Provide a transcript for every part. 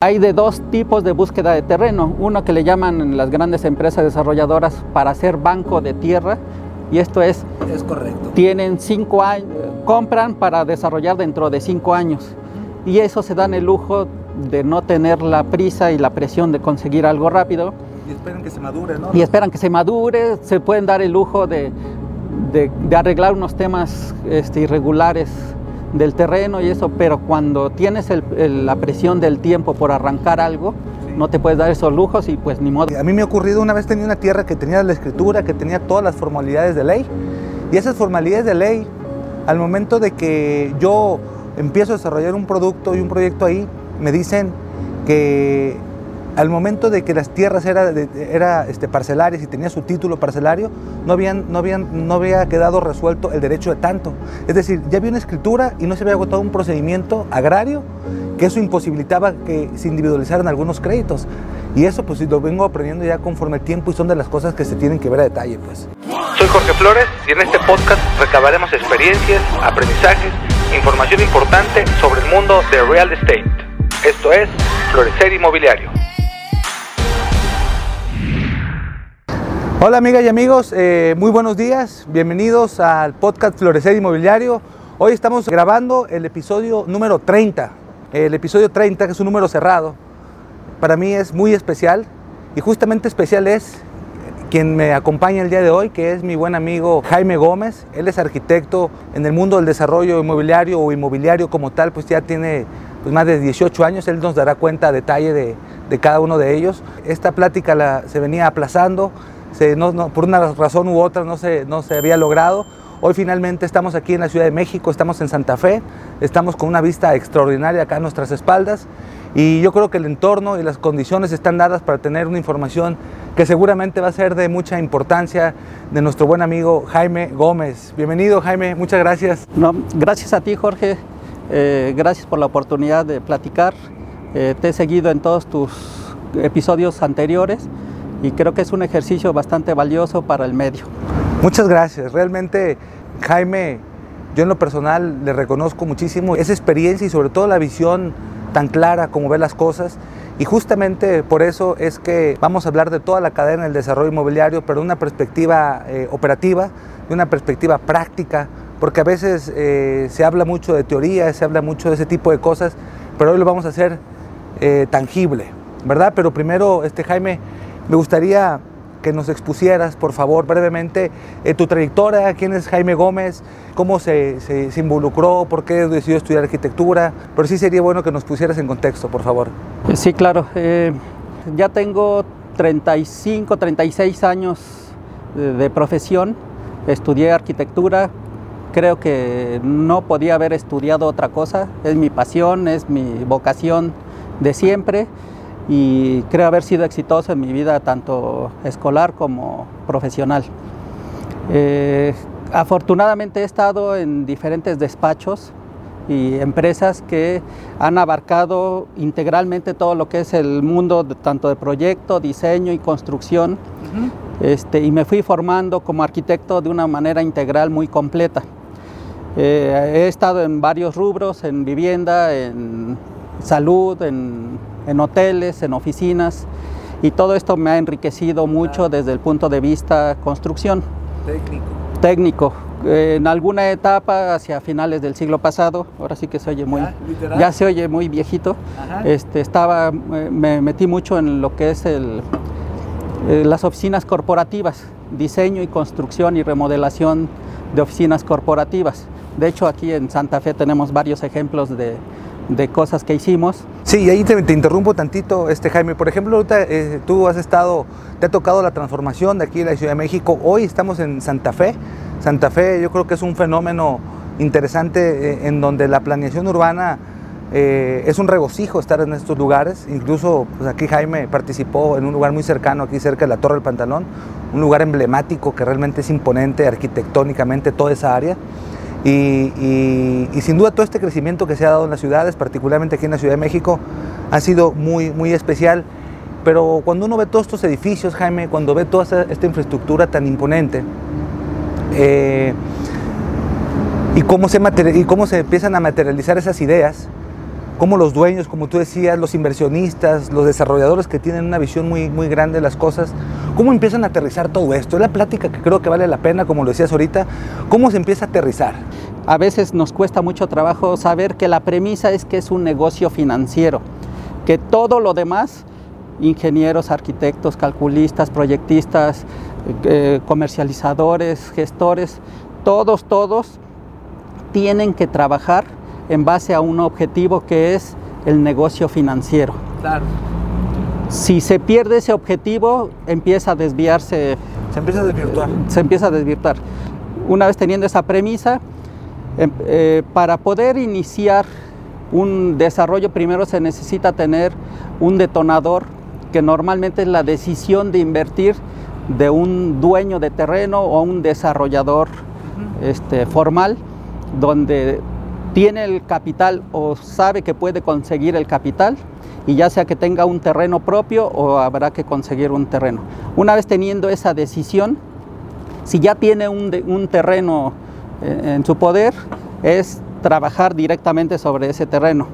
Hay de dos tipos de búsqueda de terreno, uno que le llaman las grandes empresas desarrolladoras para hacer banco de tierra y esto es, es correcto. Tienen cinco años, compran para desarrollar dentro de cinco años y eso se dan el lujo de no tener la prisa y la presión de conseguir algo rápido. Y esperan que se madure, ¿no? Y esperan que se madure, se pueden dar el lujo de, de, de arreglar unos temas este, irregulares del terreno y eso, pero cuando tienes el, la presión del tiempo por arrancar algo, no te puedes dar esos lujos y pues ni modo. A mí me ha ocurrido una vez tenía una tierra que tenía la escritura, que tenía todas las formalidades de ley y esas formalidades de ley, al momento de que yo empiezo a desarrollar un producto y un proyecto ahí, me dicen que al momento de que las tierras eran era, este, parcelarias y tenía su título parcelario, no, habían, no, habían, no había quedado resuelto el derecho de tanto. Es decir, ya había una escritura y no se había agotado un procedimiento agrario que eso imposibilitaba que se individualizaran algunos créditos. Y eso pues lo vengo aprendiendo ya conforme el tiempo y son de las cosas que se tienen que ver a detalle. Pues. Soy Jorge Flores y en este podcast recabaremos experiencias, aprendizajes, información importante sobre el mundo de real estate. Esto es Florecer Inmobiliario. Hola amigas y amigos, eh, muy buenos días, bienvenidos al podcast Florecer Inmobiliario. Hoy estamos grabando el episodio número 30, el episodio 30 que es un número cerrado. Para mí es muy especial y justamente especial es quien me acompaña el día de hoy, que es mi buen amigo Jaime Gómez. Él es arquitecto en el mundo del desarrollo inmobiliario o inmobiliario como tal, pues ya tiene pues, más de 18 años. Él nos dará cuenta a detalle de, cada uno de ellos. Esta plática se venía aplazando no, por una razón u otra no se, no se había logrado. Hoy finalmente estamos aquí en la Ciudad de México, estamos en Santa Fe, estamos con una vista extraordinaria acá a nuestras espaldas y yo creo que el entorno y las condiciones están dadas para tener una información que seguramente va a ser de mucha importancia de nuestro buen amigo Jaime Gómez. Bienvenido Jaime, muchas gracias. No, gracias a ti Jorge, eh, gracias por la oportunidad de platicar. Eh, te he seguido en todos tus episodios anteriores y creo que es un ejercicio bastante valioso para el medio. Muchas gracias, realmente Jaime, yo en lo personal le reconozco muchísimo esa experiencia y sobre todo la visión tan clara como ve las cosas y justamente por eso es que vamos a hablar de toda la cadena del desarrollo inmobiliario, pero de una perspectiva eh, operativa, de una perspectiva práctica, porque a veces eh, se habla mucho de teoría, se habla mucho de ese tipo de cosas, pero hoy lo vamos a hacer eh, tangible, ¿verdad? Pero primero, este Jaime, me gustaría que nos expusieras, por favor, brevemente eh, tu trayectoria, quién es Jaime Gómez, cómo se, involucró, por qué decidió estudiar arquitectura, pero sí sería bueno que nos pusieras en contexto, por favor. Sí, claro. Eh, ya tengo 35, 36 años de profesión, estudié arquitectura, creo que no podía haber estudiado otra cosa, es mi pasión, es mi vocación de siempre y creo haber sido exitoso en mi vida tanto escolar como profesional. Eh, afortunadamente he estado en diferentes despachos y empresas que han abarcado integralmente todo lo que es el mundo de, tanto de proyecto, diseño y construcción. Uh -huh. este, y me fui formando como arquitecto de una manera integral muy completa. Eh, he estado en varios rubros, en vivienda, en salud, en en hoteles, en oficinas, y todo esto me ha enriquecido mucho desde el punto de vista construcción. Técnico. Técnico. En alguna etapa hacia finales del siglo pasado, ahora sí que se oye muy, ¿Ya, ya se oye muy viejito, este, estaba, eh, me metí mucho en lo que es el, eh, las oficinas corporativas, diseño y construcción y remodelación de oficinas corporativas. De hecho, aquí en Santa Fe tenemos varios ejemplos de, de cosas que hicimos. Sí, y ahí te, te, interrumpo tantito, este Jaime. Por ejemplo, ahorita eh, tú has estado, te ha tocado la transformación de aquí en la Ciudad de México. Hoy estamos en Santa Fe. Santa Fe yo creo que es un fenómeno interesante eh, en donde la planeación urbana eh, es un regocijo estar en estos lugares. Incluso pues aquí Jaime participó en un lugar muy cercano, aquí cerca de la Torre del Pantalón, un lugar emblemático que realmente es imponente arquitectónicamente toda esa área. Y, y, y, sin duda todo este crecimiento que se ha dado en las ciudades, particularmente aquí en la Ciudad de México, ha sido muy, muy especial. Pero cuando uno ve todos estos edificios, Jaime, cuando ve toda esta, esta infraestructura tan imponente, eh, y, cómo se y cómo se empiezan a materializar esas ideas, cómo los dueños, como tú decías, los inversionistas, los desarrolladores que tienen una visión muy, muy grande de las cosas, cómo empiezan a aterrizar todo esto. Es la plática que creo que vale la pena, como lo decías ahorita, cómo se empieza a aterrizar. A veces nos cuesta mucho trabajo saber que la premisa es que es un negocio financiero, que todo lo demás, ingenieros, arquitectos, calculistas, proyectistas, eh, comercializadores, gestores, todos, todos tienen que trabajar en base a un objetivo que es el negocio financiero. Claro. Si se pierde ese objetivo, empieza a desviarse. Se empieza a desvirtuar. Se empieza a desvirtuar. Una vez teniendo esa premisa, em, eh, para poder iniciar un desarrollo, primero se necesita tener un detonador, que normalmente es la decisión de invertir de un dueño de terreno o un desarrollador este, formal, donde tiene el capital o sabe que puede conseguir el capital y ya sea que tenga un terreno propio o habrá que conseguir un terreno. Una vez teniendo esa decisión, si ya tiene un, terreno eh, en su poder, es trabajar directamente sobre ese terreno.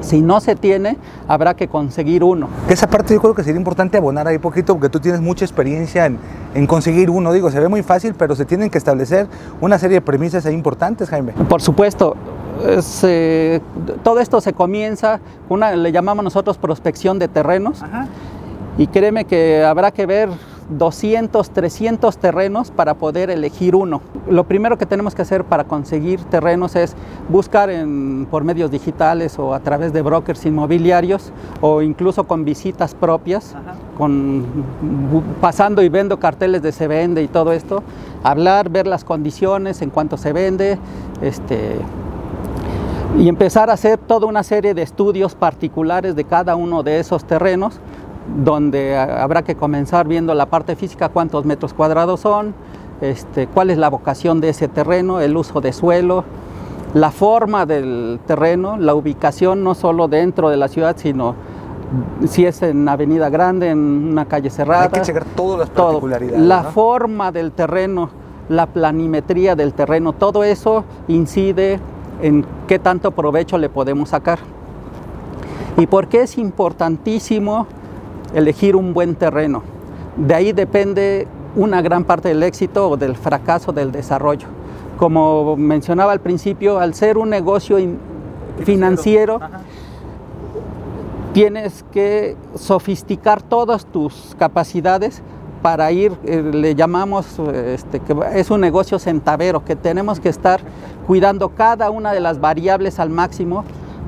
Si no se tiene, habrá que conseguir uno. Esa parte yo creo que sería importante abonar ahí poquito porque tú tienes mucha experiencia en, en, conseguir uno. Digo, se ve muy fácil, pero se tienen que establecer una serie de premisas ahí importantes, Jaime. Por supuesto. Se, todo esto se comienza, una le llamamos nosotros prospección de terrenos. Ajá. Y créeme que habrá que ver 200, 300 terrenos para poder elegir uno. Lo primero que tenemos que hacer para conseguir terrenos es buscar en, por medios digitales o a través de brokers inmobiliarios o incluso con visitas propias, con, pasando y viendo carteles de se vende y todo esto, hablar, ver las condiciones, en cuanto se vende, este, y empezar a hacer toda una serie de estudios particulares de cada uno de esos terrenos donde habrá que comenzar viendo la parte física, cuántos metros cuadrados son, este, cuál es la vocación de ese terreno, el uso de suelo, la forma del terreno, la ubicación no solo dentro de la ciudad, sino si es en avenida grande, en una calle cerrada. Hay que checar todas las particularidades. La forma del terreno, la planimetría del terreno, todo eso incide en qué tanto provecho le podemos sacar. ¿Y por qué es importantísimo elegir un buen terreno. De ahí depende una gran parte del éxito o del fracaso del desarrollo. Como mencionaba al principio, al ser un negocio financiero, tienes que sofisticar todas tus capacidades para ir, eh, le llamamos, este, que es un negocio centavero, que tenemos que estar cuidando cada una de las variables al máximo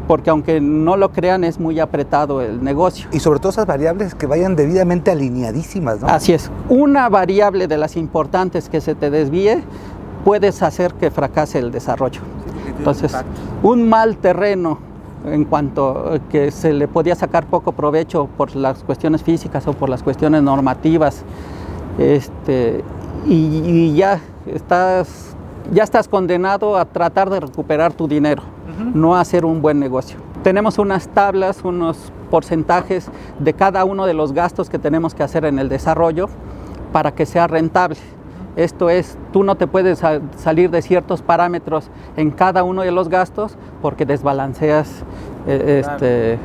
porque aunque no lo crean es muy apretado el negocio. Y sobre todo esas variables que vayan debidamente alineadísimas, ¿no? Así es. Una variable de las importantes que se te desvíe puedes hacer que fracase el desarrollo. Entonces, un mal terreno en cuanto que se le podía sacar poco provecho por las cuestiones físicas o por las cuestiones normativas, este, y, ya estás ya estás condenado a tratar de recuperar tu dinero no hacer un buen negocio. Tenemos unas tablas, unos porcentajes de cada uno de los gastos que tenemos que hacer en el desarrollo para que sea rentable. Esto es, tú no te puedes salir de ciertos parámetros en cada uno de los gastos porque desbalanceas eh, este,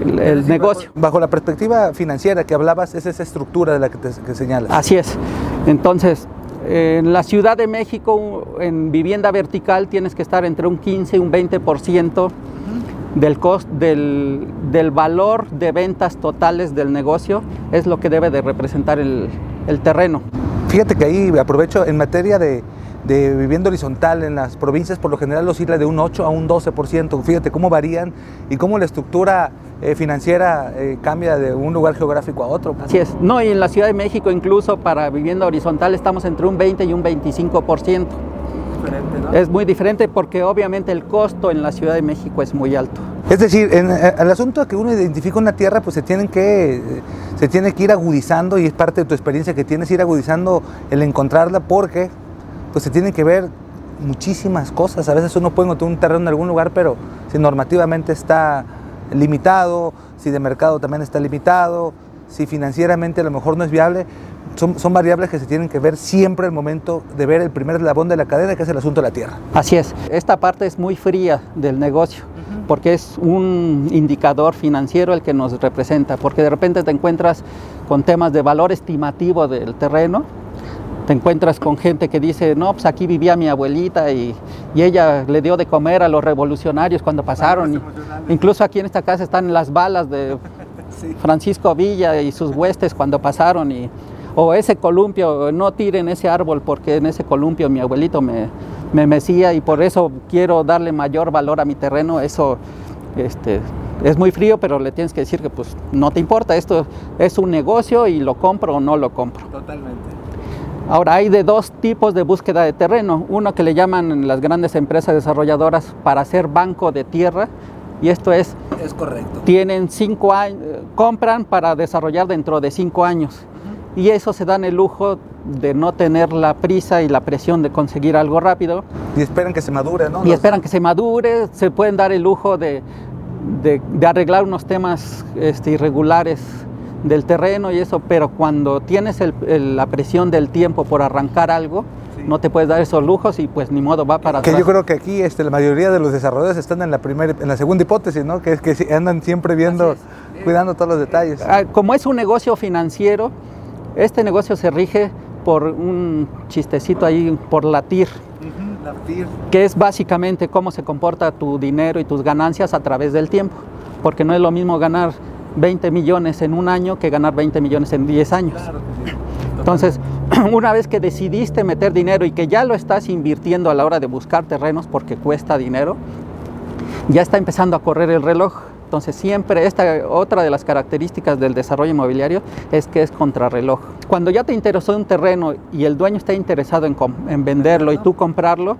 el, negocio. Bajo, la perspectiva financiera que hablabas, es esa estructura de la que, te, que señalas. Así es. Entonces, en la Ciudad de México, en vivienda vertical, tienes que estar entre un 15 y un 20% del, cost, del, del, valor de ventas totales del negocio, es lo que debe de representar el, el terreno. Fíjate que ahí aprovecho en materia de, de vivienda horizontal en las provincias, por lo general oscila de un 8 a un 12%. Fíjate cómo varían y cómo la estructura eh, financiera eh, cambia de un lugar geográfico a otro. Así es. No, y en la Ciudad de México incluso para vivienda horizontal estamos entre un 20 y un 25%. ¿no? Es muy diferente porque obviamente el costo en la Ciudad de México es muy alto. Es decir, en, eh, el asunto de que uno identifica una tierra, pues se tienen que se tiene que ir agudizando y es parte de tu experiencia que tienes ir agudizando el encontrarla porque pues se tienen que ver muchísimas cosas. A veces uno puede encontrar un terreno en algún lugar, pero si normativamente está limitado, si de mercado también está limitado, si financieramente a lo mejor no es viable, son, son, variables que se tienen que ver siempre al momento de ver el primer eslabón de la cadena, que es el asunto de la tierra. Así es, esta parte es muy fría del negocio. Porque es un indicador financiero el que nos representa, porque de repente te encuentras con temas de valor estimativo del terreno, te encuentras con gente que dice, no, pues aquí vivía mi abuelita y, y ella le dio de comer a los revolucionarios cuando pasaron. Y, incluso aquí en esta casa están las balas de. Francisco Villa y sus huestes cuando pasaron. Y, o ese columpio, no tiren ese árbol porque en ese columpio mi abuelito me, me mecía y por eso quiero darle mayor valor a mi terreno. Eso este, es muy frío, pero le tienes que decir que pues no te importa, esto es un negocio y lo compro o no lo compro. Totalmente. Ahora hay de dos tipos de búsqueda de terreno, uno que le llaman las grandes empresas desarrolladoras para hacer banco de tierra y esto es es correcto. Tienen cinco años, compran para desarrollar dentro de cinco años. Y eso se dan el lujo de no tener la prisa y la presión de conseguir algo rápido. Y esperan que se madure, ¿no? Y esperan que se madure, se pueden dar el lujo de, de, de arreglar unos temas este, irregulares del terreno y eso, pero cuando tienes el, el, la presión del tiempo por arrancar algo, sí. no te puedes dar esos lujos y pues ni modo va para que atrás. yo creo que aquí este, la mayoría de los desarrolladores están en la primera en la segunda hipótesis no que es que andan siempre viendo cuidando todos los detalles ah, como es un negocio financiero este negocio se rige por un chistecito ahí por la TIR uh -huh, la TIR que es básicamente cómo se comporta tu dinero y tus ganancias a través del tiempo porque no es lo mismo ganar 20 millones en un año que ganar 20 millones en 10 años. Claro que sí. Entonces, una vez que decidiste meter dinero y que ya lo estás invirtiendo a la hora de buscar terrenos porque cuesta dinero, ya está empezando a correr el reloj. Entonces, siempre esta otra de las características del desarrollo inmobiliario es que es contrarreloj. Cuando ya te interesó un terreno y el dueño está interesado en, en venderlo y tú comprarlo,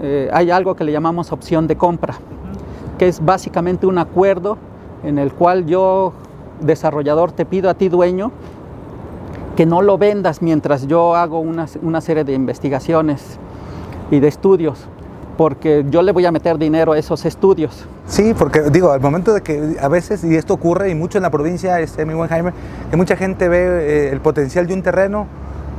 eh, hay algo que le llamamos opción de compra, que es básicamente un acuerdo en el cual yo, desarrollador, te pido a ti, dueño, que no lo vendas mientras yo hago una, una, serie de investigaciones y de estudios, porque yo le voy a meter dinero a esos estudios. Sí, porque digo, al momento de que a veces, y esto ocurre y mucho en la provincia, este, mi buen Jaime, que mucha gente ve eh, el potencial de un terreno,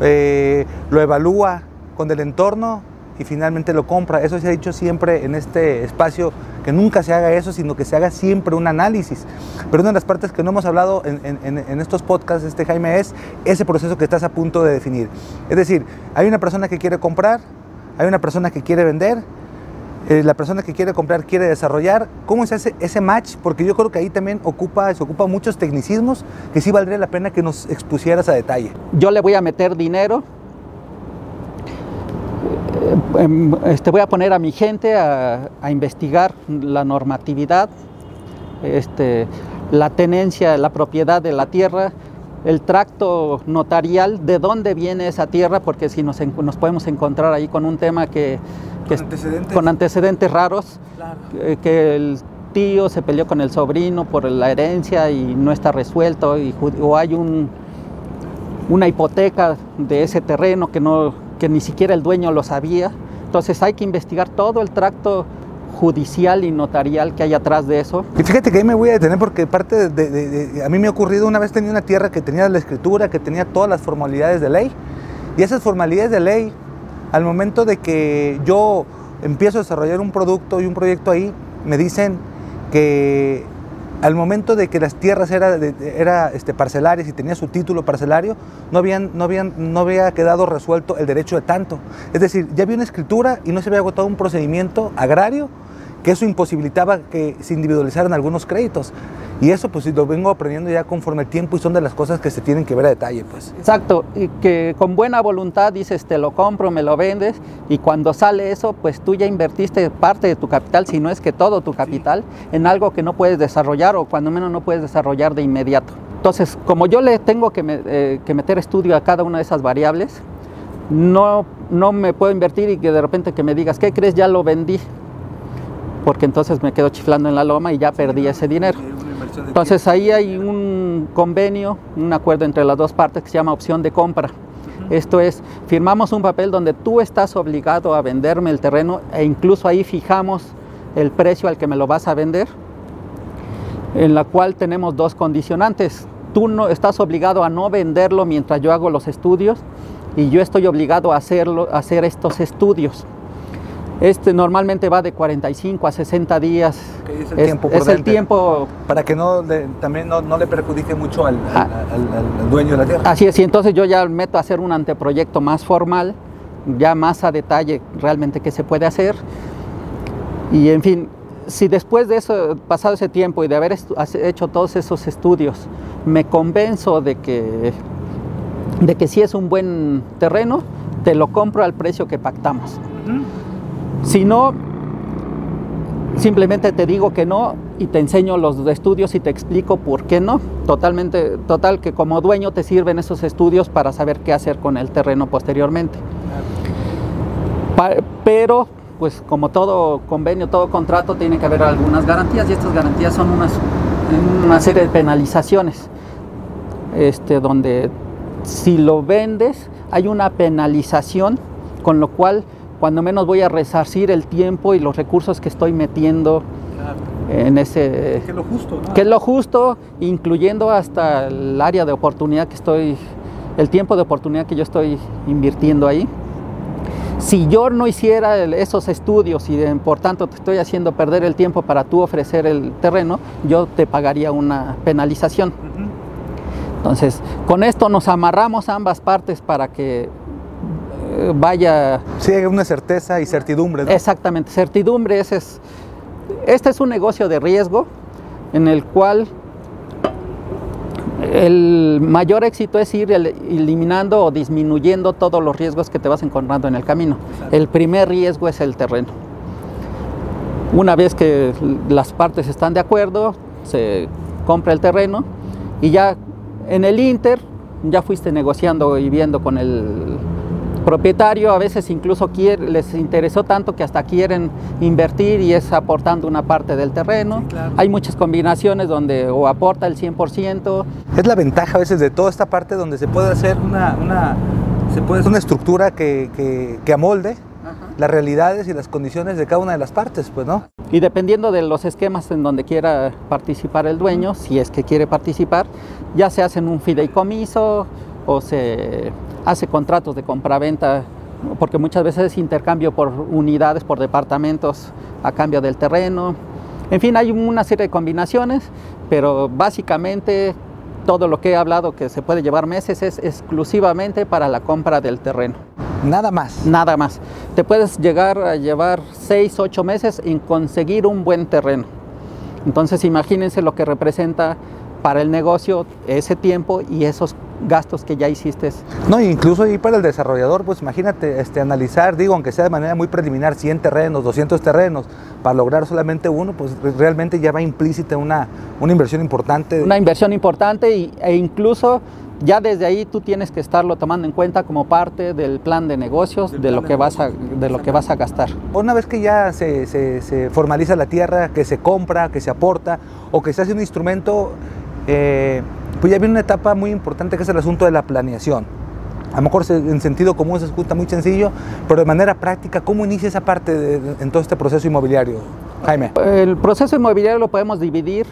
eh, lo evalúa con el entorno y finalmente lo compra. Eso se ha dicho siempre en este espacio, que nunca se haga eso, sino que se haga siempre un análisis. Pero una de las partes que no hemos hablado en, en, en, estos podcasts, este Jaime, es ese proceso que estás a punto de definir. Es decir, hay una persona que quiere comprar, hay una persona que quiere vender, eh, la persona que quiere comprar quiere desarrollar. ¿Cómo se hace ese match? Porque yo creo que ahí también ocupa, se ocupa muchos tecnicismos que sí valdría la pena que nos expusieras a detalle. Yo le voy a meter dinero, este, voy a poner a mi gente a, a investigar la normatividad, este, la tenencia, la propiedad de la tierra, el tracto notarial, de dónde viene esa tierra, porque si nos, nos podemos encontrar ahí con un tema que, que con, antecedentes. con antecedentes raros, claro. que, que el tío se peleó con el sobrino por la herencia y no está resuelto, y, o hay un, una hipoteca de ese terreno que, no, que ni siquiera el dueño lo sabía. Entonces hay que investigar todo el tracto judicial y notarial que hay atrás de eso. Y fíjate que ahí me voy a detener porque parte de, de, de, a mí me ha ocurrido una vez tenía una tierra que tenía la escritura, que tenía todas las formalidades de ley y esas formalidades de ley al momento de que yo empiezo a desarrollar un producto y un proyecto ahí me dicen que al momento de que las tierras era, era este, parcelarias y tenía su título parcelario, no, habían, no, habían, no había quedado resuelto el derecho de tanto. Es decir, ya había una escritura y no se había agotado un procedimiento agrario que eso imposibilitaba que se individualizaran algunos créditos. Y eso pues lo vengo aprendiendo ya conforme el tiempo y son de las cosas que se tienen que ver a detalle. Pues. Exacto, y que con buena voluntad dices te lo compro, me lo vendes y cuando sale eso pues tú ya invertiste parte de tu capital, si no es que todo tu capital, sí. en algo que no puedes desarrollar o cuando menos no puedes desarrollar de inmediato. Entonces, como yo le tengo que, me, eh, que meter estudio a cada una de esas variables, no, no me puedo invertir y que de repente que me digas, ¿qué crees? Ya lo vendí porque entonces me quedo chiflando en la loma y ya perdí ese dinero. Entonces ahí hay un convenio, un acuerdo entre las dos partes que se llama opción de compra. Esto es, firmamos un papel donde tú estás obligado a venderme el terreno e incluso ahí fijamos el precio al que me lo vas a vender, en la cual tenemos dos condicionantes. Tú no estás obligado a no venderlo mientras yo hago los estudios y yo estoy obligado a hacerlo, a hacer estos estudios. Este normalmente va de 45 a 60 días. Okay, es el tiempo. Es el tiempo. Para que no le, también no, no, le perjudique mucho al, Ah. al, al, al, dueño de la tierra. Así es, y entonces yo ya meto a hacer un anteproyecto más formal, ya más a detalle realmente qué se puede hacer. Y en fin, si después de eso, pasado ese tiempo y de haber hecho todos esos estudios, me convenzo de que, de que sí es un buen terreno, te lo compro al precio que pactamos. Uh -huh. Si no, simplemente te digo que no y te enseño los estudios y te explico por qué no. Totalmente, total que como dueño te sirven esos estudios para saber qué hacer con el terreno posteriormente. Pero, pues como todo convenio, todo contrato, tiene que haber algunas garantías y estas garantías son unas, una serie de penalizaciones, este, donde si lo vendes hay una penalización, con lo cual cuando menos voy a resarcir el tiempo y los recursos que estoy metiendo claro. en ese... Que es lo justo, ¿no? Que es lo justo, incluyendo hasta el área de oportunidad que estoy, el tiempo de oportunidad que yo estoy invirtiendo ahí. Si yo no hiciera esos estudios y por tanto te estoy haciendo perder el tiempo para tú ofrecer el terreno, yo te pagaría una penalización. Uh -huh. Entonces, con esto nos amarramos ambas partes para que vaya... Sí, una certeza y certidumbre. ¿no? Exactamente, certidumbre. Ese es, este es un negocio de riesgo en el cual el mayor éxito es ir eliminando o disminuyendo todos los riesgos que te vas encontrando en el camino. Exacto. El primer riesgo es el terreno. Una vez que las partes están de acuerdo, se compra el terreno y ya en el Inter ya fuiste negociando y viendo con el propietario, a veces incluso quiere, les interesó tanto que hasta quieren invertir y es aportando una parte del terreno. Sí, claro. Hay muchas combinaciones donde o aporta el 100%. Es la ventaja a veces de toda esta parte donde se puede hacer una, una, se puede hacer una estructura que, que, que amolde Ajá. las realidades y las condiciones de cada una de las partes, pues, ¿no? Y dependiendo de los esquemas en donde quiera participar el dueño, si es que quiere participar, ya se hacen un fideicomiso o se hace contratos de compraventa, porque muchas veces es intercambio por unidades, por departamentos a cambio del terreno. En fin, hay una serie de combinaciones, pero básicamente todo lo que he hablado que se puede llevar meses es exclusivamente para la compra del terreno. Nada más. Nada más. Te puedes llegar a llevar 6, 8 meses en conseguir un buen terreno. Entonces imagínense lo que representa para el negocio ese tiempo y esos gastos que ya hiciste. No, incluso ahí para el desarrollador, pues imagínate este, analizar, digo, aunque sea de manera muy preliminar, 100 terrenos, 200 terrenos, para lograr solamente uno, pues realmente ya va implícita una, una inversión importante. Una inversión importante y, e incluso ya desde ahí tú tienes que estarlo tomando en cuenta como parte del plan de negocios, de lo, que vas a, de lo que vas a gastar. Una vez que ya se, se, se formaliza la tierra, que se compra, que se aporta o que se hace un instrumento, eh, pues ya viene una etapa muy importante que es el asunto de la planeación. A lo mejor en sentido común se escucha muy sencillo, pero de manera práctica, ¿cómo inicia esa parte de, en todo este proceso inmobiliario? Jaime. El proceso inmobiliario lo podemos dividir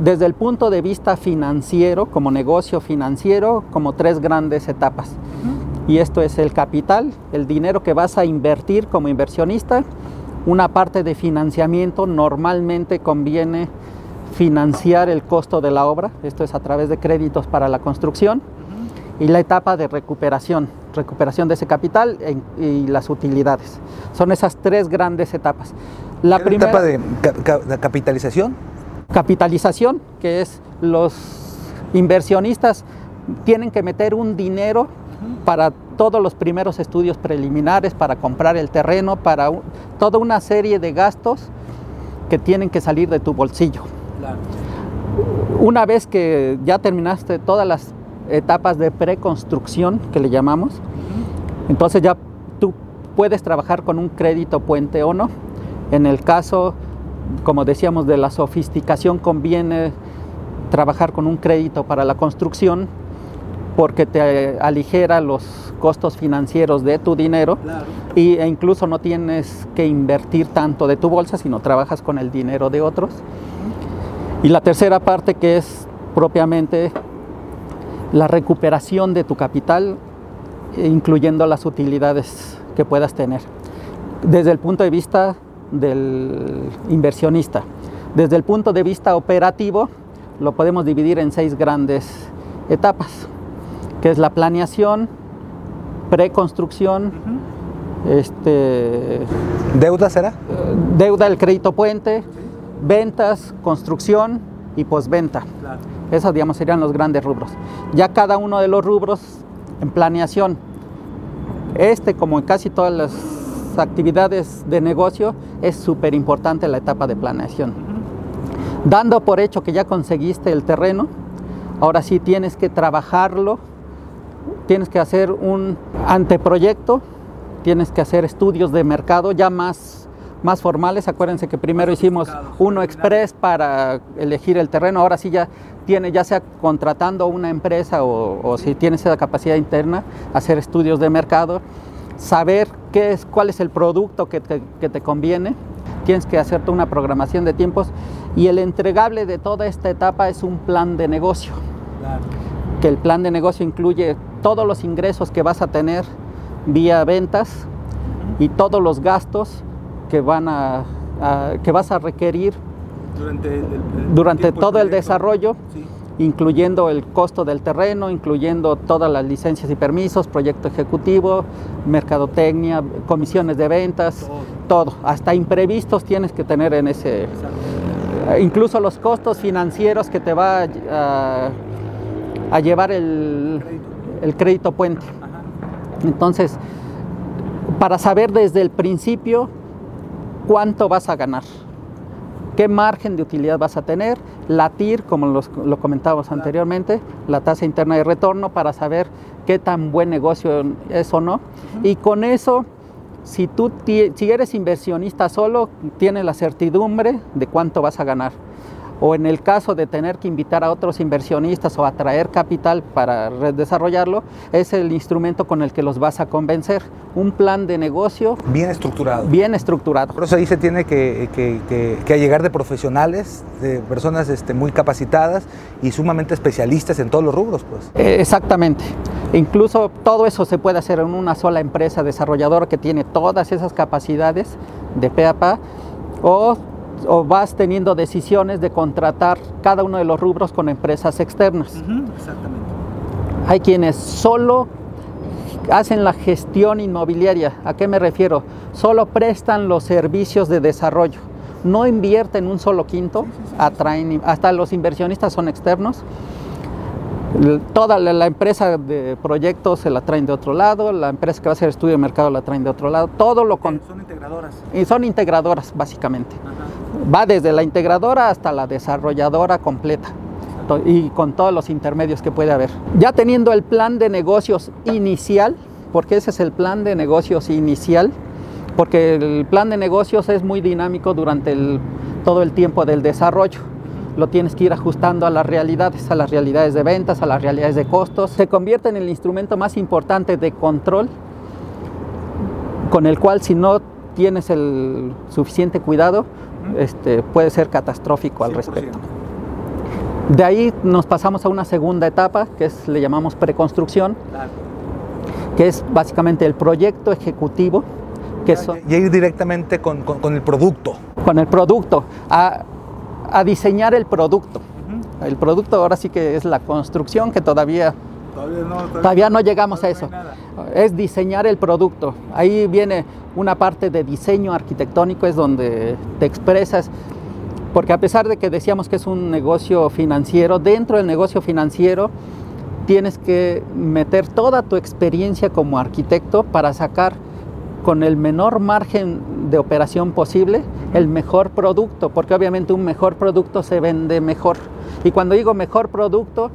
desde el punto de vista financiero, como negocio financiero, como tres grandes etapas. Uh -huh. Y esto es el capital, el dinero que vas a invertir como inversionista, una parte de financiamiento, normalmente conviene financiar el costo de la obra, esto es a través de créditos para la construcción, uh -huh. y la etapa de recuperación, recuperación de ese capital e, y las utilidades. Son esas tres grandes etapas. La primera etapa de, ca de capitalización. Capitalización, que es los inversionistas tienen que meter un dinero uh -huh. para todos los primeros estudios preliminares, para comprar el terreno, para un, toda una serie de gastos que tienen que salir de tu bolsillo. Claro. Una vez que ya terminaste todas las etapas de preconstrucción, que le llamamos, uh -huh. entonces ya tú puedes trabajar con un crédito puente o no. En el caso, como decíamos, de la sofisticación, conviene trabajar con un crédito para la construcción porque te aligera los costos financieros de tu dinero claro. y, e incluso no tienes que invertir tanto de tu bolsa, sino trabajas con el dinero de otros. Y la tercera parte que es propiamente la recuperación de tu capital, incluyendo las utilidades que puedas tener. desde el punto de vista del inversionista. Desde el punto de vista operativo, lo podemos dividir en seis grandes etapas, que es la planeación, preconstrucción, este, ¿Deuda será? deuda, el crédito puente, ventas, construcción y postventa. Esos, digamos, serían los grandes rubros. Ya cada uno de los rubros en planeación. Este, como en casi todas las actividades de negocio, es súper importante la etapa de planeación. Dando por hecho que ya conseguiste el terreno, ahora sí tienes que trabajarlo, tienes que hacer un anteproyecto, tienes que hacer estudios de mercado ya más, más formales. Acuérdense que primero hicimos uno express para elegir el terreno, ahora sí ya tiene, ya sea contratando una empresa o, o si tienes esa capacidad interna, hacer estudios de mercado, saber qué es, cuál es el producto que te, que te conviene, tienes que hacerte una programación de tiempos. Y el entregable de toda esta etapa es un plan de negocio. Que el plan de negocio incluye todos los ingresos que vas a tener vía ventas y todos los gastos que, van a, a- que vas a requerir Durante, el- el durante tiempo todo el desarrollo, Sí. incluyendo el costo del terreno, incluyendo todas las licencias y permisos, proyecto ejecutivo, mercadotecnia, comisiones de ventas, todo. Hasta imprevistos tienes que tener en ese... Incluso los costos financieros que te va a, llevar el, el crédito puente. Entonces, para saber desde el principio cuánto vas a ganar, qué margen de utilidad vas a tener, la TIR, como los- lo comentábamos anteriormente, la tasa interna de retorno, para saber qué tan buen negocio es o no. Y con eso, si tú si eres inversionista solo, tienes la certidumbre de cuánto vas a ganar. O en el caso de tener que invitar a otros inversionistas o atraer capital para desarrollarlo, es el instrumento con el que los vas a convencer. Un plan de negocio Bien estructurado. bien estructurado. Por eso ahí se tiene que, que, que- que llegar de profesionales, de personas este, muy capacitadas y sumamente especialistas en todos los rubros. Pues. Eh, Exactamente. Incluso todo eso se puede hacer en una sola empresa desarrolladora que tiene todas esas capacidades de pe a pa o, o vas teniendo decisiones de contratar cada uno de los rubros con empresas externas. Exactamente. Hay quienes solo hacen la gestión inmobiliaria. ¿A qué me refiero? Solo prestan los servicios de desarrollo. No invierten un solo quinto, atraen, hasta los inversionistas son externos. Toda la, la empresa de proyectos se la traen de otro lado, la empresa que va a hacer estudio de mercado la traen de otro lado, todo lo con, Son integradoras. y son integradoras básicamente. Va desde la integradora hasta la desarrolladora completa y con todos los intermedios que puede haber. Ya teniendo el plan de negocios inicial, porque ese es el plan de negocios inicial, porque el plan de negocios es muy dinámico durante todo el tiempo del desarrollo. Lo tienes que ir ajustando a las realidades, a las realidades de ventas, a las realidades de costos. Se convierte en el instrumento más importante de control con el cual si no tienes el suficiente cuidado, este, puede ser catastrófico al respecto. De ahí nos pasamos a una segunda etapa, que es, le llamamos preconstrucción, que es básicamente el proyecto ejecutivo, que son, Y ir directamente con, con- con el producto. con el producto, a, a diseñar el producto. El producto ahora sí que es la construcción, que todavía Todavía no llegamos a eso. Es diseñar el producto. Ahí viene una parte de diseño arquitectónico, es donde te expresas. Porque a pesar de que decíamos que es un negocio financiero, dentro del negocio financiero tienes que meter toda tu experiencia como arquitecto para sacar con el menor margen de operación posible el mejor producto, porque obviamente un mejor producto se vende mejor. Y cuando digo mejor producto,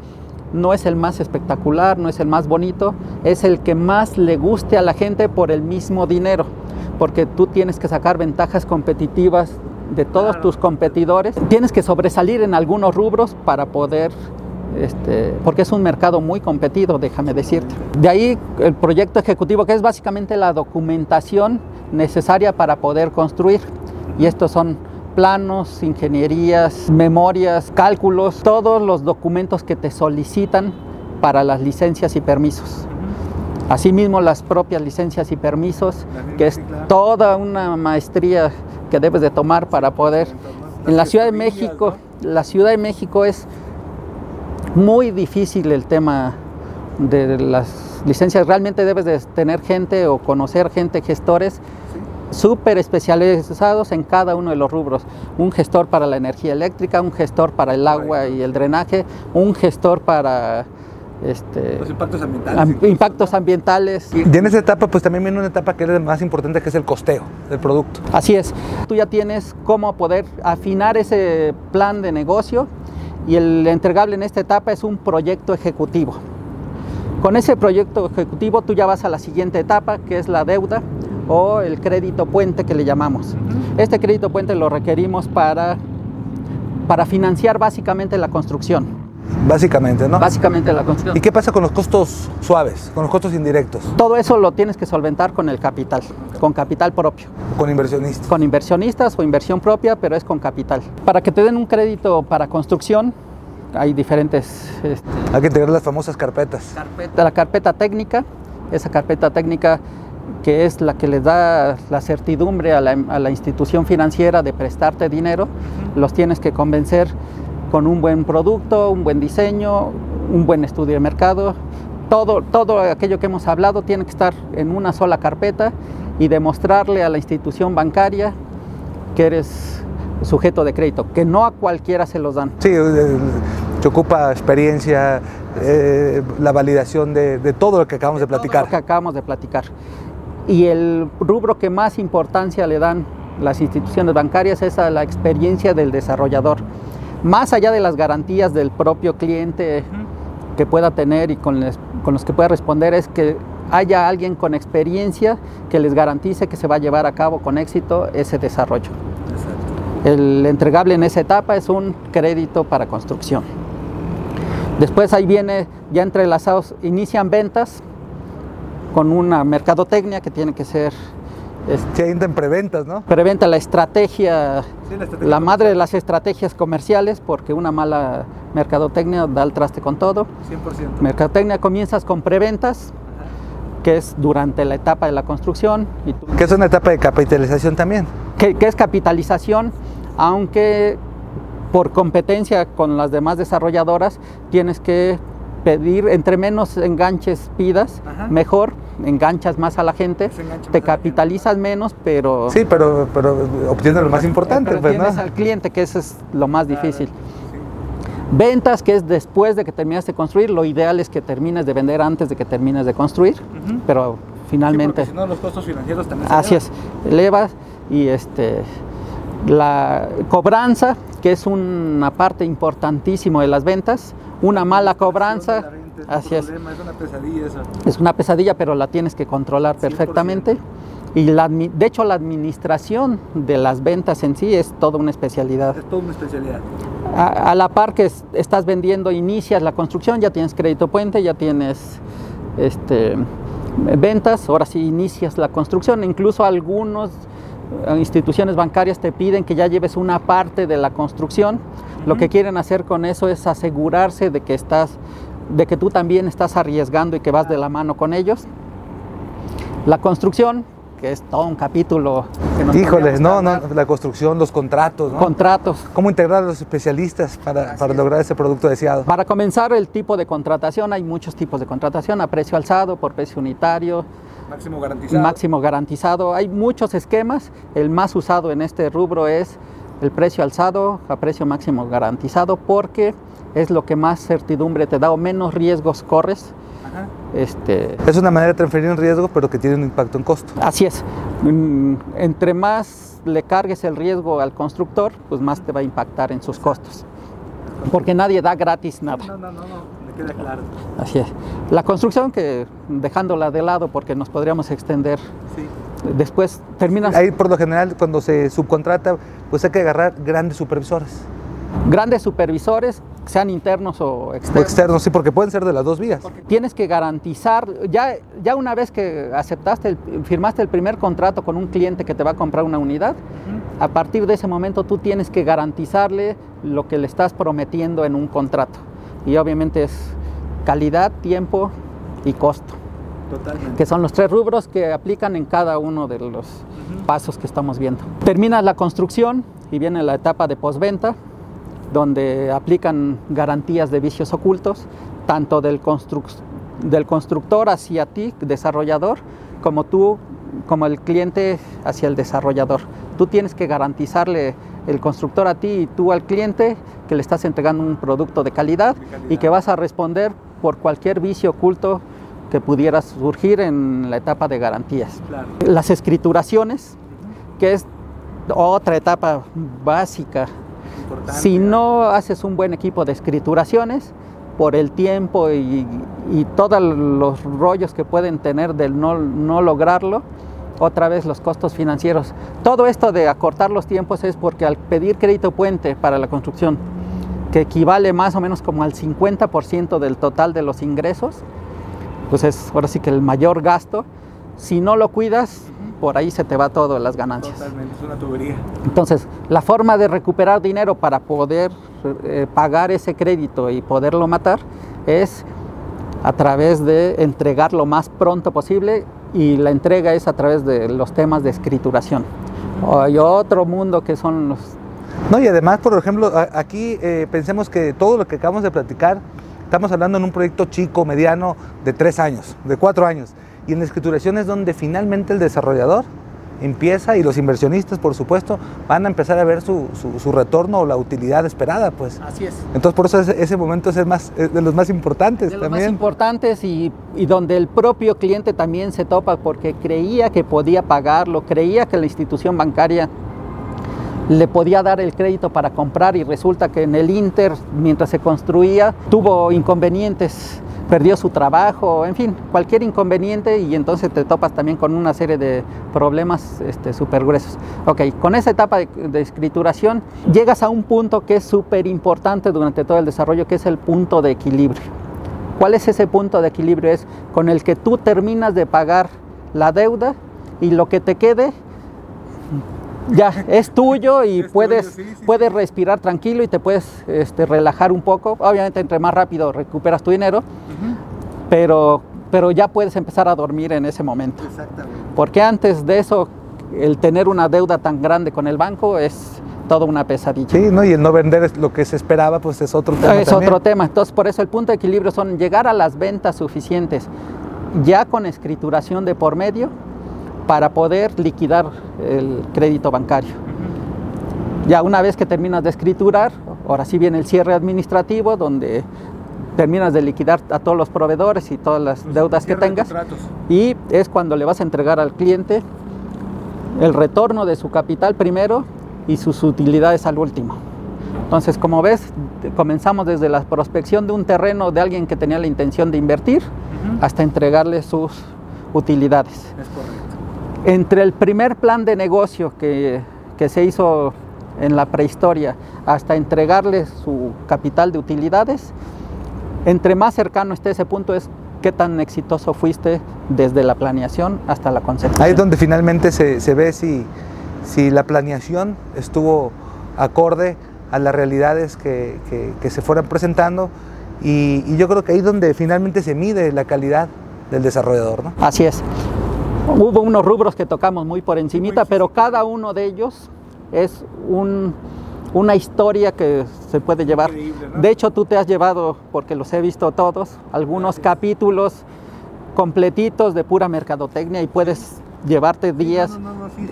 no es el más espectacular, no es el más bonito, es el que más le guste a la gente por el mismo dinero, porque tú tienes que sacar ventajas competitivas de todos tus competidores, tienes que sobresalir en algunos rubros para poder este, porque es un mercado muy competido, déjame decirte. De ahí el proyecto ejecutivo, que es básicamente la documentación necesaria para poder construir. Y estos son planos, ingenierías, memorias, cálculos, todos los documentos que te solicitan para las licencias y permisos. Asimismo, las propias licencias y permisos, que es toda una maestría que debes de tomar para poder... En la Ciudad de México, la Ciudad de México es muy difícil el tema de las licencias. Realmente debes de tener gente o conocer gente, gestores súper especializados en cada uno de los rubros. Un gestor para la energía eléctrica, un gestor para el agua y el drenaje, un gestor para este, Los impactos ambientales. am- incluso, impactos ¿no? ambientales. Y en esa etapa, pues también viene una etapa que es la más importante, que es el costeo del producto. Así es, tú ya tienes cómo poder afinar ese plan de negocio y el entregable en esta etapa es un proyecto ejecutivo. Con ese proyecto ejecutivo tú ya vas a la siguiente etapa, que es la deuda o el crédito puente que le llamamos. Este crédito puente lo requerimos para, para financiar básicamente la construcción. Básicamente, ¿no? Básicamente la construcción. ¿Y qué pasa con los costos suaves, con los costos indirectos, Todo eso lo tienes que solventar con el capital, con capital propio. con inversionistas? con inversionistas o inversión propia, pero es con capital. Para que te den un crédito para construcción, hay diferentes. este, Hay que integrar las famosas carpetas. carpeta- la carpeta técnica, esa carpeta técnica que es la que les da la certidumbre a la, a la institución financiera de prestarte dinero, los tienes que convencer con un buen producto, un buen diseño, un buen estudio de mercado. Todo, todo aquello que hemos hablado tiene que estar en una sola carpeta y demostrarle a la institución bancaria que eres sujeto de crédito, que no a cualquiera se los dan. Sí, eh, se ocupa experiencia, eh, la validación de, de todo lo que acabamos de Todo platicar. lo que acabamos de platicar. Y el rubro que más importancia le dan las instituciones bancarias es a la experiencia del desarrollador. Más allá de las garantías del propio cliente que pueda tener y con, les- con los que pueda responder, es que haya alguien con experiencia que les garantice que se va a llevar a cabo con éxito ese desarrollo. El entregable en esa etapa es un crédito para construcción. Después ahí viene, ya entrelazados, inician ventas con una mercadotecnia que tiene que ser este, hay en preventas, ¿no? preventa la estrategia, Sí, la estrategia la madre de las estrategias comerciales, porque una mala mercadotecnia da el traste con todo. 100%. Mercadotecnia comienzas con preventas, que es durante la etapa de la construcción, y tú- Que es una etapa de capitalización también. que, que es capitalización, aunque por competencia con las demás desarrolladoras tienes que pedir, entre menos enganches pidas, Ajá. mejor, enganchas más a la gente, te capitalizas menos, pero, Sí, pero, pero obtiene lo más importante, pero pues, ¿no? al cliente, que eso es lo más difícil. Ventas, que es después de que terminas de construir, lo ideal es que termines de vender antes de que termines de construir, pero finalmente... no, los costos financieros también Así es, elevas y este la cobranza, que es una parte importantísima de las ventas, una mala cobranza, así es, es una pesadilla eso. es una pesadilla, pero la tienes que controlar perfectamente. Y la de hecho la administración de las ventas en sí es toda una especialidad. Es toda una especialidad. A, a la par que es- estás vendiendo, inicias la construcción, ya tienes crédito puente, ya tienes este, ventas, ahora sí inicias la construcción. Incluso algunas instituciones bancarias te piden que ya lleves una parte de la construcción. Lo que quieren hacer con eso es asegurarse de que estás, de que tú también estás arriesgando y que vas de la mano con ellos. La construcción, que es todo un capítulo. que nos Híjole, podríamos no, no, la construcción, los contratos, ¿no? Contratos. ¿Cómo integrar a los especialistas para, para lograr ese producto deseado? Para comenzar el tipo de contratación, hay muchos tipos de contratación, a precio alzado, por precio unitario, Máximo máximo garantizado. Hay muchos esquemas. El más usado en este rubro es el precio alzado a precio máximo garantizado porque es lo que más certidumbre te da o menos riesgos corres. Este, Es una manera de transferir un riesgo, pero que tiene un impacto en costo. así es. Mm, Entre más le cargues el riesgo al constructor, pues más te va a impactar en sus costos. Porque nadie da gratis nada. no, no, no, me queda claro. Así es. La construcción que dejándola de lado porque nos podríamos extender Sí. después terminas Ahí por lo general cuando se subcontrata, pues hay que agarrar grandes supervisores grandes supervisores, sean internos o o externos. externos, sí, porque pueden ser de las dos vías. Tienes que garantizar, ya, ya una vez que aceptaste, el- firmaste el primer contrato con un cliente que te va a comprar una unidad, a partir de ese momento tú tienes que garantizarle lo que le estás prometiendo en un contrato. Y obviamente es calidad, tiempo y costo. Totalmente. que son los tres rubros que aplican en cada uno de los pasos que estamos viendo. Termina la construcción y viene la etapa de postventa, donde aplican garantías de vicios ocultos, tanto del, construc del constructor hacia ti, desarrollador, como tú, como el cliente hacia el desarrollador. Tú tienes que garantizarle el constructor a ti y tú al cliente que le estás entregando un producto de calidad, De calidad. y que vas a responder por cualquier vicio oculto que pudiera surgir en la etapa de garantías. Claro. Las escrituraciones, que es otra etapa básica. Importante. Si no haces un buen equipo de escrituraciones, por el tiempo y, y todos los rollos que pueden tener del no, no lograrlo, otra vez los costos financieros. Todo esto de acortar los tiempos es porque al pedir crédito puente para la construcción, que equivale más o menos como al 50% del total de los ingresos, pues es ahora sí que el mayor gasto. Si no lo cuidas, por ahí se te va todo las ganancias. Totalmente, es una tubería. Entonces, la forma de recuperar dinero para poder eh, pagar ese crédito y poderlo matar es a través de entregar lo más pronto posible y la entrega es a través de los temas de escrituración. Hay otro mundo que son los... No, y además, por ejemplo, a- aquí eh, pensemos que todo lo que acabamos de platicar, estamos hablando en un proyecto chico, mediano, de tres años, de cuatro años. Y en la escrituración es donde finalmente el desarrollador empieza y los inversionistas, por supuesto, van a empezar a ver su, su- su retorno o la utilidad esperada, pues. Así es. Entonces, por eso ese, ese momento es, el más, es de los más importantes De los más también. importantes y, y donde el propio cliente también se topa porque creía que podía pagarlo, creía que la institución bancaria le podía dar el crédito para comprar y resulta que en el Inter, mientras se construía, tuvo inconvenientes, perdió su trabajo, en fin, cualquier inconveniente y entonces te topas también con una serie de problemas este, súper gruesos. Ok, con esa etapa de, de escrituración llegas a un punto que es súper importante durante todo el desarrollo, que es el punto de equilibrio. ¿Cuál es ese punto de equilibrio? Es con el que tú terminas de pagar la deuda y lo que te quede ya es tuyo y Es tuyo, puedes, sí, sí, puedes respirar tranquilo y te puedes este, relajar un poco. Obviamente entre más rápido recuperas tu dinero, pero, pero ya puedes empezar a dormir en ese momento. Exactamente. Porque antes de eso, el tener una deuda tan grande con el banco es toda una pesadilla. Sí, ¿no? Y el no vender es lo que se esperaba, pues es otro tema. Es también. otro tema. Entonces, por eso el punto de equilibrio son llegar a las ventas suficientes, ya con escrituración de por medio, para poder liquidar el crédito bancario. Ya una vez que terminas de escriturar, ahora sí viene el cierre administrativo, donde terminas de liquidar a todos los proveedores y todas las Pues, deudas que de tengas. Y es cuando le vas a entregar al cliente el retorno de su capital primero y sus utilidades al último. Entonces, como ves, comenzamos desde la prospección de un terreno de alguien que tenía la intención de invertir hasta entregarle sus utilidades. Es correcto. Entre el primer plan de negocio que, que se hizo en la prehistoria hasta entregarle su capital de utilidades, entre más cercano esté ese punto es qué tan exitoso fuiste desde la planeación hasta la consecución. Ahí es donde finalmente se, se ve si, si la planeación estuvo acorde a las realidades que, que- que se fueran presentando y, y yo creo que ahí es donde finalmente se mide la calidad del desarrollador. ¿no? Así es. Hubo unos rubros que tocamos muy por encimita, pero cada uno de ellos es un- una historia que se puede llevar. Increíble, ¿no? De hecho, tú te has llevado, porque los he visto todos, algunos capítulos completitos de pura mercadotecnia y puedes llevarte días.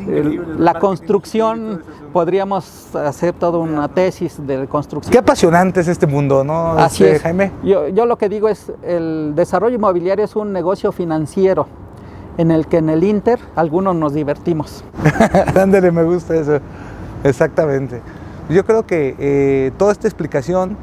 El- la construcción, podríamos hacer toda una tesis de construcción. Qué apasionante es este mundo, ¿no? Así Este, es. Jaime. Yo, yo lo que digo es, el desarrollo inmobiliario es un negocio financiero en el que en el Inter algunos nos divertimos. Ándale, me gusta eso. Exactamente. Yo creo que eh, toda esta explicación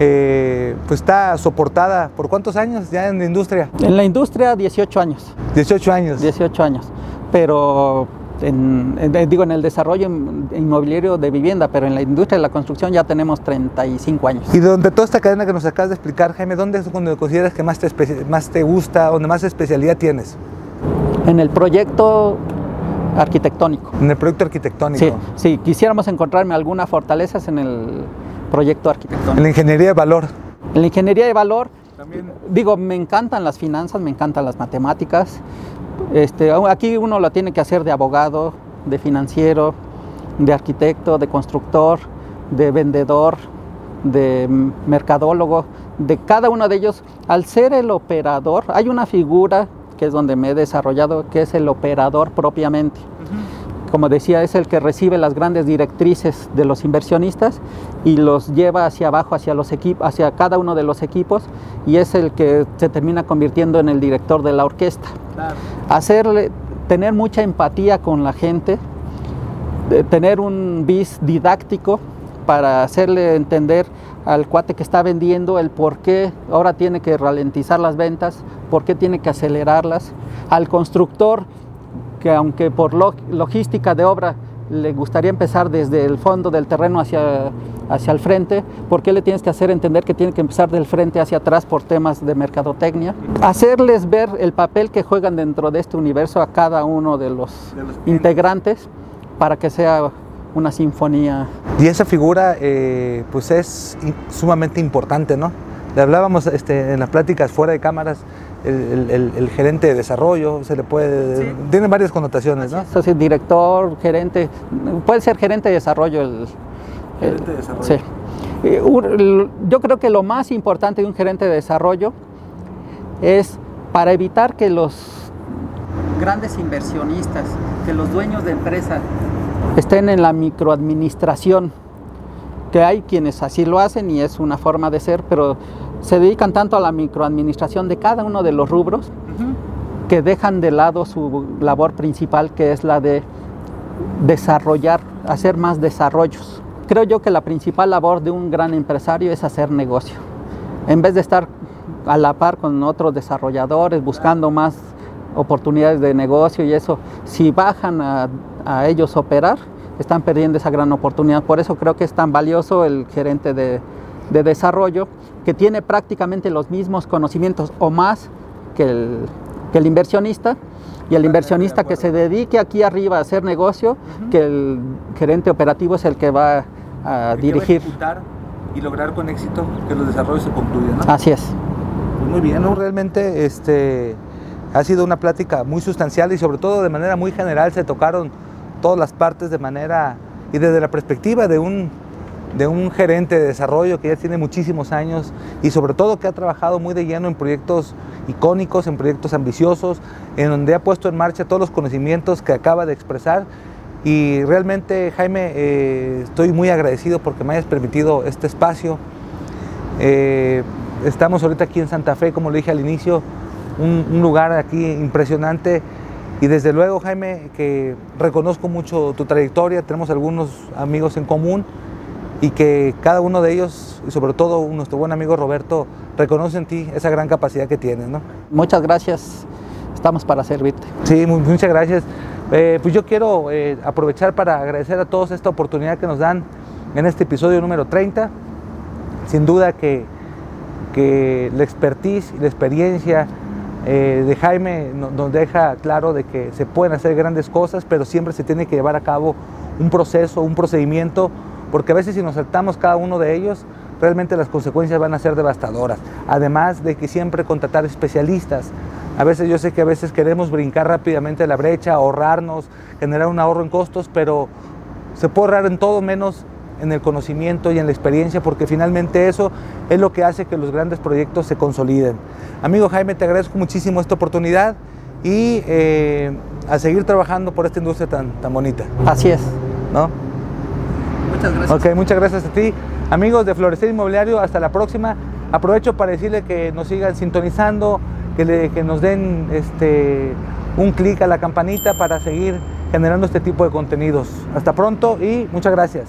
eh, pues está soportada por cuántos años ya en la industria. En la industria 18 años, 18 años. 18 años, pero en, en- digo en el desarrollo in- inmobiliario de vivienda, pero en la industria de la construcción ya tenemos 35 años. Y donde toda esta cadena que nos acabas de explicar, Jaime, ¿dónde es donde consideras que más te, más te gusta, donde más especialidad tienes? En el proyecto arquitectónico. En el proyecto arquitectónico. Sí, si quisiéramos encontrarme alguna fortaleza en el proyecto En arquitectónico. la ingeniería de valor. En la ingeniería de valor También. Digo, me encantan las finanzas, me encantan las matemáticas. Este, aquí uno lo tiene que hacer de abogado, de financiero, de arquitecto, de constructor, de vendedor, de mercadólogo, de cada uno de ellos. Al ser el operador, hay una figura que es donde me he desarrollado, que es el operador propiamente. Como decía, es el que recibe las grandes directrices de los inversionistas y los lleva hacia abajo, hacia, los hacia cada uno de los equipos y es el que se termina convirtiendo en el director de la orquesta. Hacerle, tener mucha empatía con la gente, tener un bis didáctico para hacerle entender al cuate que está vendiendo el por qué ahora tiene que ralentizar las ventas, por qué tiene que acelerarlas, al constructor que aunque por logística de obra le gustaría empezar desde el fondo del terreno hacia, hacia el frente, ¿por qué le tienes que hacer entender que tiene que empezar del frente hacia atrás por temas de mercadotecnia? Hacerles ver el papel que juegan dentro de este universo a cada uno de los, integrantes para que sea una sinfonía. Y esa figura pues es sumamente importante, ¿no? Le hablábamos este, en las pláticas fuera de cámaras, el, gerente de desarrollo, se le puede, tiene varias connotaciones, ¿no? Sí, director, gerente, puede ser gerente de desarrollo. El, gerente de desarrollo. Sí. Eh, yo creo que lo más importante de un gerente de desarrollo es para evitar que los grandes inversionistas, que los dueños de empresas estén en la microadministración, que hay quienes así lo hacen y es una forma de ser, pero se dedican tanto a la microadministración de cada uno de los rubros que dejan de lado su labor principal, que es la de desarrollar, hacer más desarrollos. Creo yo que la principal labor de un gran empresario es hacer negocio. En vez de estar a la par con otros desarrolladores buscando más oportunidades de negocio y eso, si bajan a, a ellos operar, están perdiendo esa gran oportunidad. Por eso creo que es tan valioso el gerente de, de desarrollo que tiene prácticamente los mismos conocimientos o más que el, que el inversionista y el inversionista que se dedique aquí arriba a hacer negocio, que el gerente operativo es el que va a dirigir. y lograr con éxito que los desarrollos se concluyan. Así es. Pues muy bien, ¿no? realmente este, ha sido una plática muy sustancial y sobre todo de manera muy general se tocaron todas las partes de manera y desde la perspectiva de un de un gerente de desarrollo que ya tiene muchísimos años y sobre todo que ha trabajado muy de lleno en proyectos icónicos, en proyectos ambiciosos, en donde ha puesto en marcha todos los conocimientos que acaba de expresar. Y realmente, Jaime, eh, estoy muy agradecido porque me hayas permitido este espacio. Eh, estamos ahorita aquí en Santa Fe, como le dije al inicio, un, un lugar aquí impresionante. Y desde luego, Jaime, que reconozco mucho tu trayectoria, tenemos algunos amigos en común y que cada uno de ellos, y sobre todo nuestro buen amigo Roberto, reconoce en ti esa gran capacidad que tienes. ¿no? Muchas gracias, estamos para servirte. Sí, muchas gracias. Eh, pues yo quiero eh, aprovechar para agradecer a todos esta oportunidad que nos dan en este episodio número 30. Sin duda que, que la expertise y la experiencia eh, de Jaime nos deja claro de que se pueden hacer grandes cosas, pero siempre se tiene que llevar a cabo un proceso, un procedimiento porque a veces si nos saltamos cada uno de ellos, realmente las consecuencias van a ser devastadoras. Además de que siempre contratar especialistas. A veces yo sé que a veces queremos brincar rápidamente la brecha, ahorrarnos, generar un ahorro en costos, pero se puede ahorrar en todo menos en el conocimiento y en la experiencia, porque finalmente eso es lo que hace que los grandes proyectos se consoliden. Amigo Jaime, te agradezco muchísimo esta oportunidad y eh, a seguir trabajando por esta industria tan, tan bonita. Así es. ¿No? Muchas gracias. Ok, muchas gracias a ti. Amigos de Florecer Inmobiliario, hasta la próxima. Aprovecho para decirle que nos sigan sintonizando, que, le, que nos den este, un clic a la campanita para seguir generando este tipo de contenidos. Hasta pronto y muchas gracias.